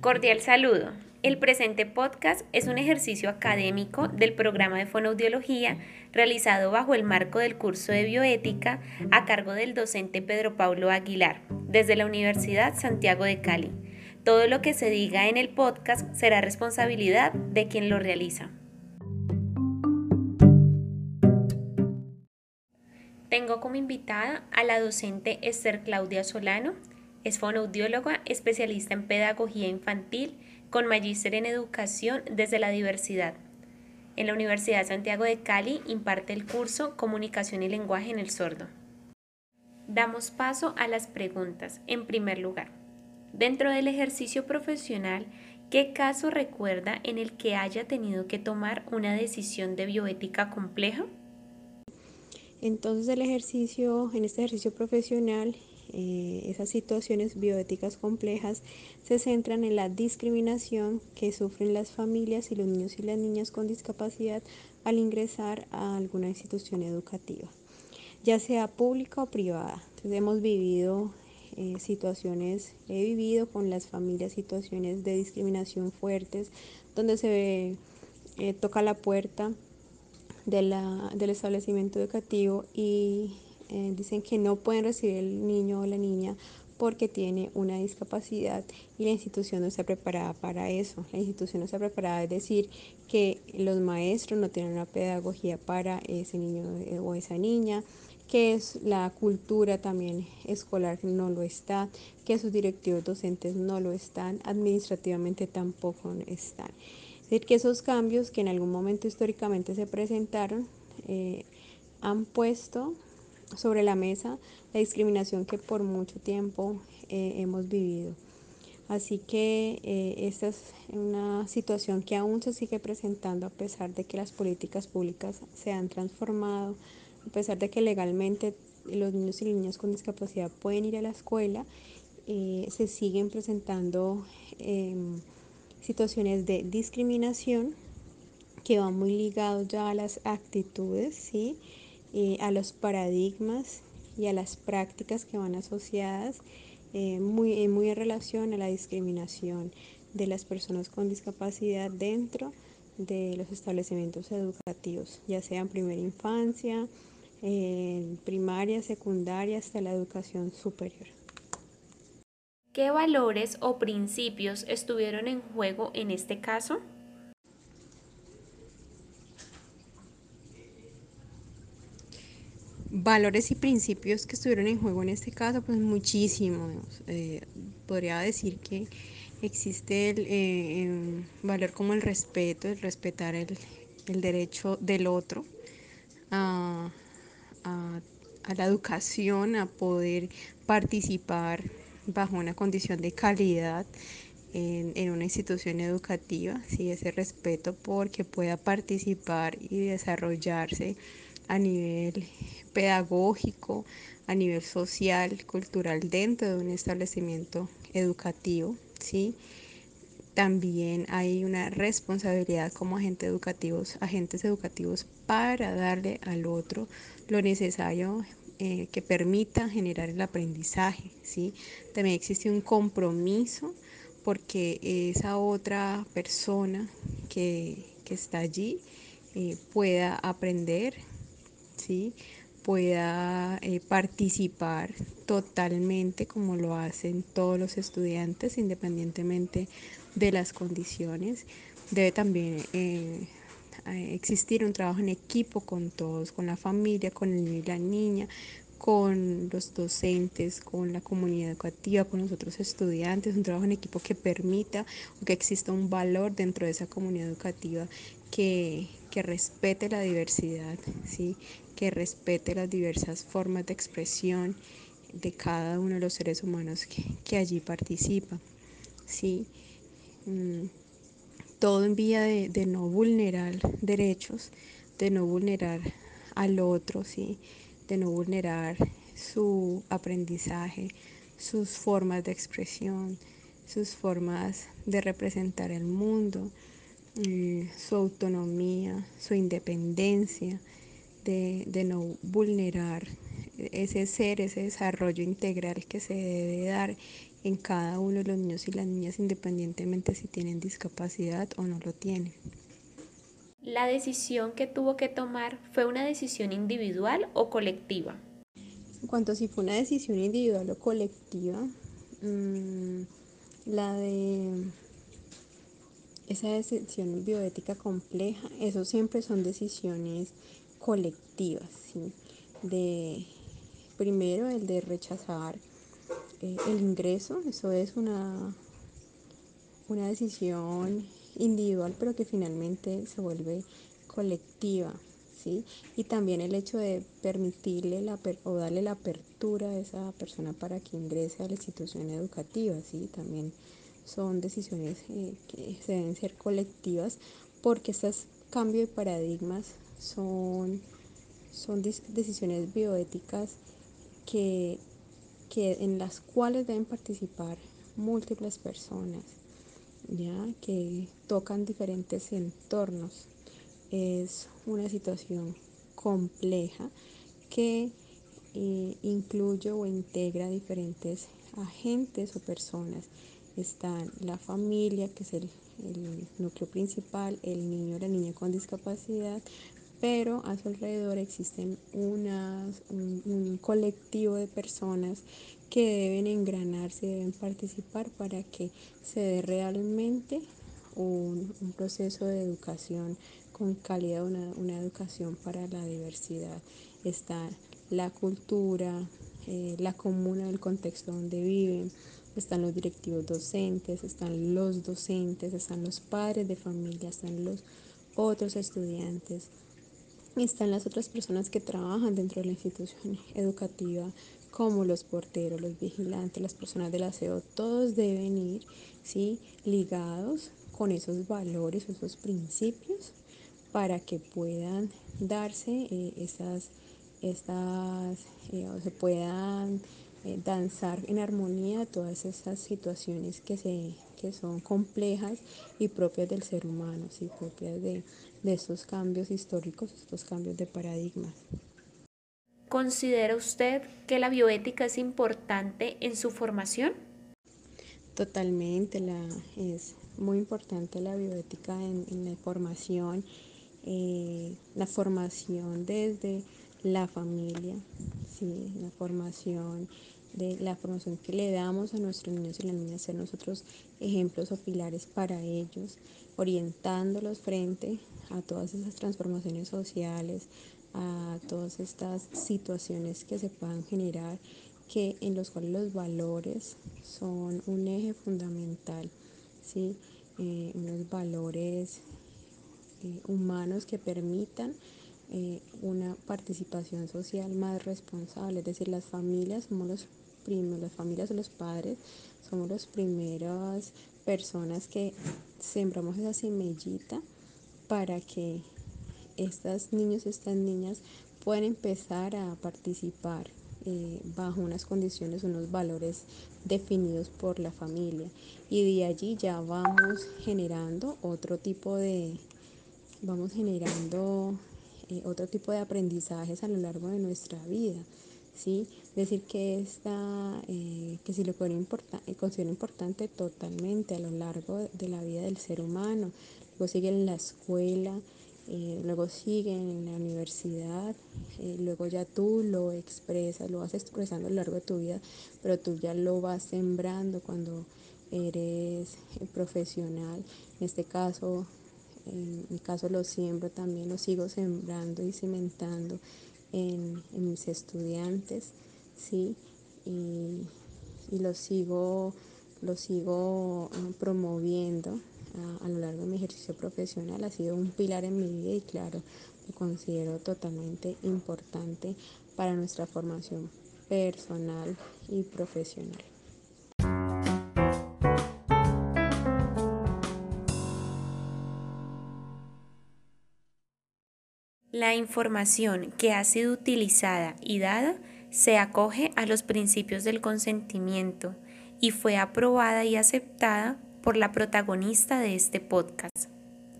Cordial saludo. El presente podcast es un ejercicio académico del programa de fonoaudiología realizado bajo el marco del curso de bioética a cargo del docente Pedro Pablo Aguilar desde la Universidad Santiago de Cali. Todo lo que se diga en el podcast será responsabilidad de quien lo realiza. Tengo como invitada a la docente Esther Claudia Solano. Es fonoaudióloga, especialista en pedagogía infantil con magíster en educación desde la diversidad. En la Universidad Santiago de Cali imparte el curso Comunicación y Lenguaje en el Sordo. Damos paso a las preguntas. En primer lugar, dentro del ejercicio profesional, ¿qué caso recuerda en el que haya tenido que tomar una decisión de bioética compleja? Entonces el ejercicio, en este ejercicio profesional, eh, esas situaciones bioéticas complejas se centran en la discriminación que sufren las familias y los niños y las niñas con discapacidad al ingresar a alguna institución educativa, ya sea pública o privada. Entonces hemos vivido eh, situaciones, he vivido con las familias situaciones de discriminación fuertes, donde se eh, toca la puerta del establecimiento educativo y eh, dicen que no pueden recibir el niño o la niña porque tiene una discapacidad y la institución no está preparada para eso. La institución no está preparada, es decir, que los maestros no tienen una pedagogía para ese niño o esa niña, que es la cultura también escolar no lo está, que sus directivos docentes no lo están, administrativamente tampoco están. Es decir, que esos cambios que en algún momento históricamente se presentaron eh, han puesto sobre la mesa la discriminación que por mucho tiempo eh, hemos vivido. Así que eh, esta es una situación que aún se sigue presentando a pesar de que las políticas públicas se han transformado, a pesar de que legalmente los niños y niñas con discapacidad pueden ir a la escuela, eh, se siguen presentando em, situaciones de discriminación que van muy ligados ya a las actitudes, ¿sí? Eh, a los paradigmas y a las prácticas que van asociadas eh, muy, muy en relación a la discriminación de las personas con discapacidad dentro de los establecimientos educativos, ya sea en primera infancia, primaria, secundaria, hasta la educación superior. ¿Qué valores o principios estuvieron en juego en este caso? Valores y principios que estuvieron en juego en este caso, pues muchísimo. Eh, podría decir que existe el eh, valor como el respeto, el respetar el, derecho del otro a, la educación, a poder participar bajo una condición de calidad en, en, una institución educativa, ¿sí? ese respeto porque pueda participar y desarrollarse a nivel pedagógico, a nivel social, cultural dentro de un establecimiento educativo, ¿sí? También hay una responsabilidad como agentes educativos, agentes educativos para darle al otro lo necesario eh, que permita generar el aprendizaje, ¿sí? También existe un compromiso porque esa otra persona que, está allí eh, pueda aprender, ¿sí? pueda eh, participar totalmente como lo hacen todos los estudiantes independientemente de las condiciones. Debe también eh, existir un trabajo en equipo con todos, con la familia, con el niño y la niña, con los docentes, con la comunidad educativa, con los otros estudiantes, un trabajo en equipo que permita que exista un valor dentro de esa comunidad educativa que, que respete la diversidad, ¿sí? Que respete las diversas formas de expresión de cada uno de los seres humanos que, allí participan. ¿sí? Mm, todo en vía de, no vulnerar derechos, de no vulnerar al otro, ¿sí? de no vulnerar su aprendizaje, sus formas de expresión, sus formas de representar el mundo, eh, su autonomía, su independencia, de, no vulnerar ese ser, ese desarrollo integral que se debe dar en cada uno de los niños y las niñas independientemente si tienen discapacidad o no lo tienen. ¿La decisión que tuvo que tomar fue una decisión individual o colectiva? En cuanto a si fue una decisión individual o colectiva, mmm, la de esa decisión bioética compleja, eso siempre son decisiones colectivas, ¿sí? De primero el de rechazar eh, el ingreso, eso es una, una decisión individual, pero que finalmente se vuelve colectiva, ¿sí? Y también el hecho de permitirle la, o darle la apertura a esa persona para que ingrese a la institución educativa, ¿sí? También son decisiones eh, que se deben ser colectivas porque estos cambios de paradigmas son, son decisiones bioéticas que, que, en las cuales deben participar múltiples personas, ya que tocan diferentes entornos. Es una situación compleja que eh, incluye o integra diferentes agentes o personas está la familia, que es el, núcleo principal, el niño o la niña con discapacidad, pero a su alrededor existen un, colectivo de personas que deben engranarse, deben participar para que se dé realmente un, proceso de educación con calidad, una, una, educación para la diversidad. Está la cultura, eh, la comuna, el contexto donde viven, están los directivos docentes, están los docentes, están los padres de familia, están los otros estudiantes, están las otras personas que trabajan dentro de la institución educativa, como los porteros, los vigilantes, las personas del aseo, todos deben ir ¿sí? ligados con esos valores, esos principios, para que puedan darse eh, esas, estas eh, o se puedan eh, danzar en armonía todas esas situaciones que, se, que son complejas y propias del ser humano, ¿sí? propias de, de estos cambios históricos, estos cambios de paradigmas. ¿Considera usted que la bioética es importante en su formación? Totalmente, la, es muy importante la bioética en, en la formación, eh, la formación desde la familia, la formación de la formación que le damos a nuestros niños y las niñas, ser nosotros ejemplos o pilares para ellos, orientándolos frente a todas esas transformaciones sociales, a todas estas situaciones que se puedan generar, que en los cuales los valores son un eje fundamental, ¿sí? Eh, unos valores eh, humanos que permitan eh, una participación social más responsable, es decir, las familias somos los primeros, las familias de los padres somos las primeras personas que sembramos esa semillita para que estos niños y estas niñas puedan empezar a participar eh, bajo unas condiciones, unos valores definidos por la familia. Y de allí ya vamos generando otro tipo de, vamos generando eh, otro tipo de aprendizajes a lo largo de nuestra vida. ¿sí? Decir que, esta, eh, que si lo eh, considero importante totalmente a lo largo de la vida del ser humano. Luego sigue en la escuela, luego sigue en la universidad, luego ya tú lo expresas, lo vas expresando a lo largo de tu vida, pero tú ya lo vas sembrando cuando eres profesional. En este caso, en mi caso lo siembro también, lo sigo sembrando y cimentando en, mis estudiantes, ¿sí? Y, lo sigo, lo sigo ah, promoviendo a, lo largo de mi ejercicio profesional. Ha sido un pilar en mi vida y claro, lo considero totalmente importante para nuestra formación personal y profesional. La información que ha sido utilizada y dada se acoge a los principios del consentimiento y fue aprobada y aceptada por la protagonista de este podcast.